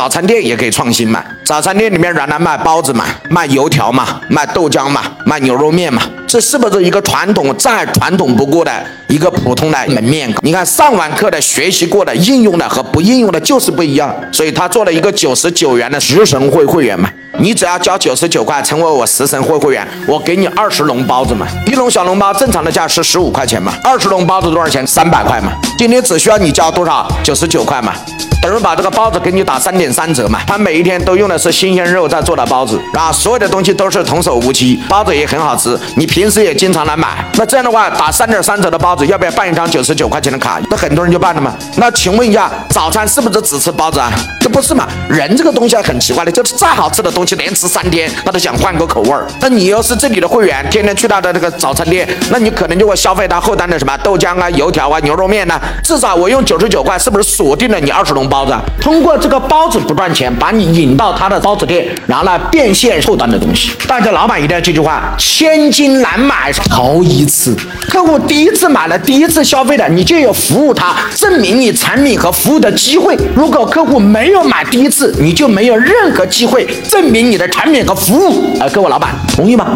早餐店也可以创新嘛。早餐店里面原来卖包子嘛，卖油条嘛，卖豆浆嘛，卖牛肉面嘛，这是不是一个传统再传统不过的一个普通的门面？你看上完课的、学习过的、应用的和不应用的就是不一样，所以他做了一个九十九元的食神会会员嘛。你只要交九十九块，成为我食神会会员，我给你二十笼包子嘛。一笼小笼包正常的价是十五块钱嘛，二十笼包子多少钱？三百块嘛。今天只需要你交多少？九十九块嘛。等于把这个包子给你打三点三折嘛，他每一天都用的是新鲜肉在做的包子啊，所有的东西都是童叟无欺，包子也很好吃，你平时也经常来买，那这样的话打三点三折的包子，要不要办一张九十九块钱的卡？那很多人就办了嘛。那请问一下，早餐是不是只吃包子啊？这不是嘛？人这个东西很奇怪的，就是再好吃的东西连吃三天，他都想换个口味儿。那你要是这里的会员，天天去他的这个早餐店，那你可能就会消费他后单的什么豆浆啊、油条啊、牛肉面呢？至少我用九十九块，是不是锁定了你二十笼包子？通过这个包子不赚钱，把你引到他的包子店，然后呢变现后端的东西。大家老板一定要记住话：千金难买头一次。客户第一次买了，第一次消费的，你就有服务他，证明你产品和服务的机会。如果客户没有买第一次，你就没有任何机会证明你的产品和服务。呃，各位老板同意吗？